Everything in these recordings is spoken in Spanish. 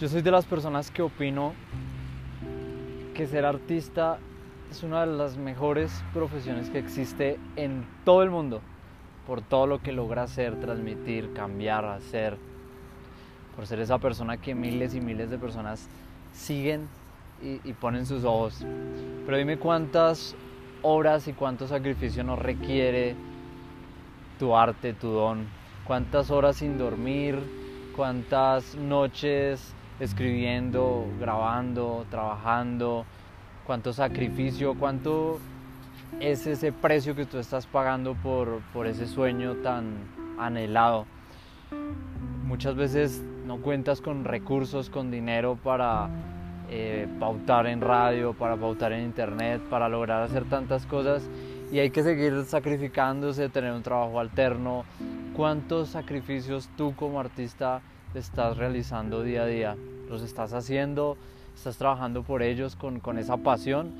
Yo soy de las personas que opino que ser artista es una de las mejores profesiones que existe en todo el mundo, por todo lo que logra hacer, transmitir, cambiar, hacer, por ser esa persona que miles y miles de personas siguen y, ponen sus ojos. Pero dime cuántas horas y cuánto sacrificio nos requiere tu arte, tu don, cuántas horas sin dormir, cuántas noches escribiendo, grabando, trabajando, cuánto sacrificio, cuánto es ese precio que tú estás pagando por, por ese sueño tan anhelado. Muchas veces no cuentas con recursos, con dinero para eh, pautar en radio, para pautar en internet, para lograr hacer tantas cosas y hay que seguir sacrificándose, tener un trabajo alterno. ¿Cuántos sacrificios tú como artista estás realizando día a día? ¿Los estás haciendo? ¿Estás trabajando por ellos con, con esa pasión?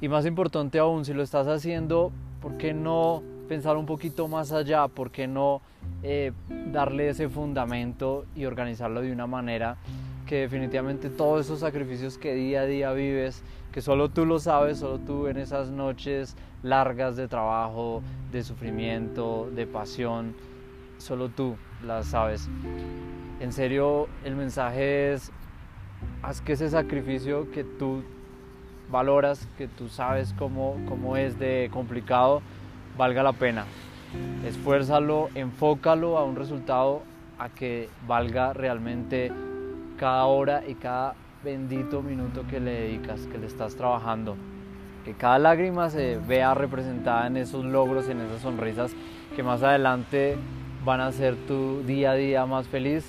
Y más importante aún, si lo estás haciendo, ¿por qué no pensar un poquito más allá? ¿Por qué no eh, darle ese fundamento y organizarlo de una manera que definitivamente todos esos sacrificios que día a día vives, que solo tú lo sabes, solo tú en esas noches largas de trabajo, de sufrimiento, de pasión, solo tú las sabes. En serio, el mensaje es, haz que ese sacrificio que tú valoras, que tú sabes cómo, cómo es de complicado, valga la pena. Esfuérzalo, enfócalo a un resultado a que valga realmente cada hora y cada bendito minuto que le dedicas, que le estás trabajando. Que cada lágrima se vea representada en esos logros, en esas sonrisas que más adelante van a hacer tu día a día más feliz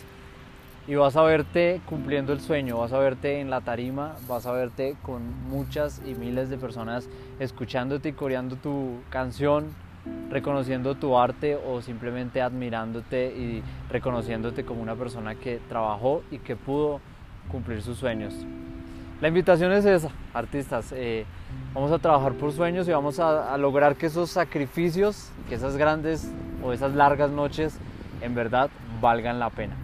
y vas a verte cumpliendo el sueño, vas a verte en la tarima, vas a verte con muchas y miles de personas escuchándote y coreando tu canción, reconociendo tu arte o simplemente admirándote y reconociéndote como una persona que trabajó y que pudo cumplir sus sueños. La invitación es esa, artistas. Eh, vamos a trabajar por sueños y vamos a, lograr que esos sacrificios, que esas grandes o esas largas noches en verdad valgan la pena.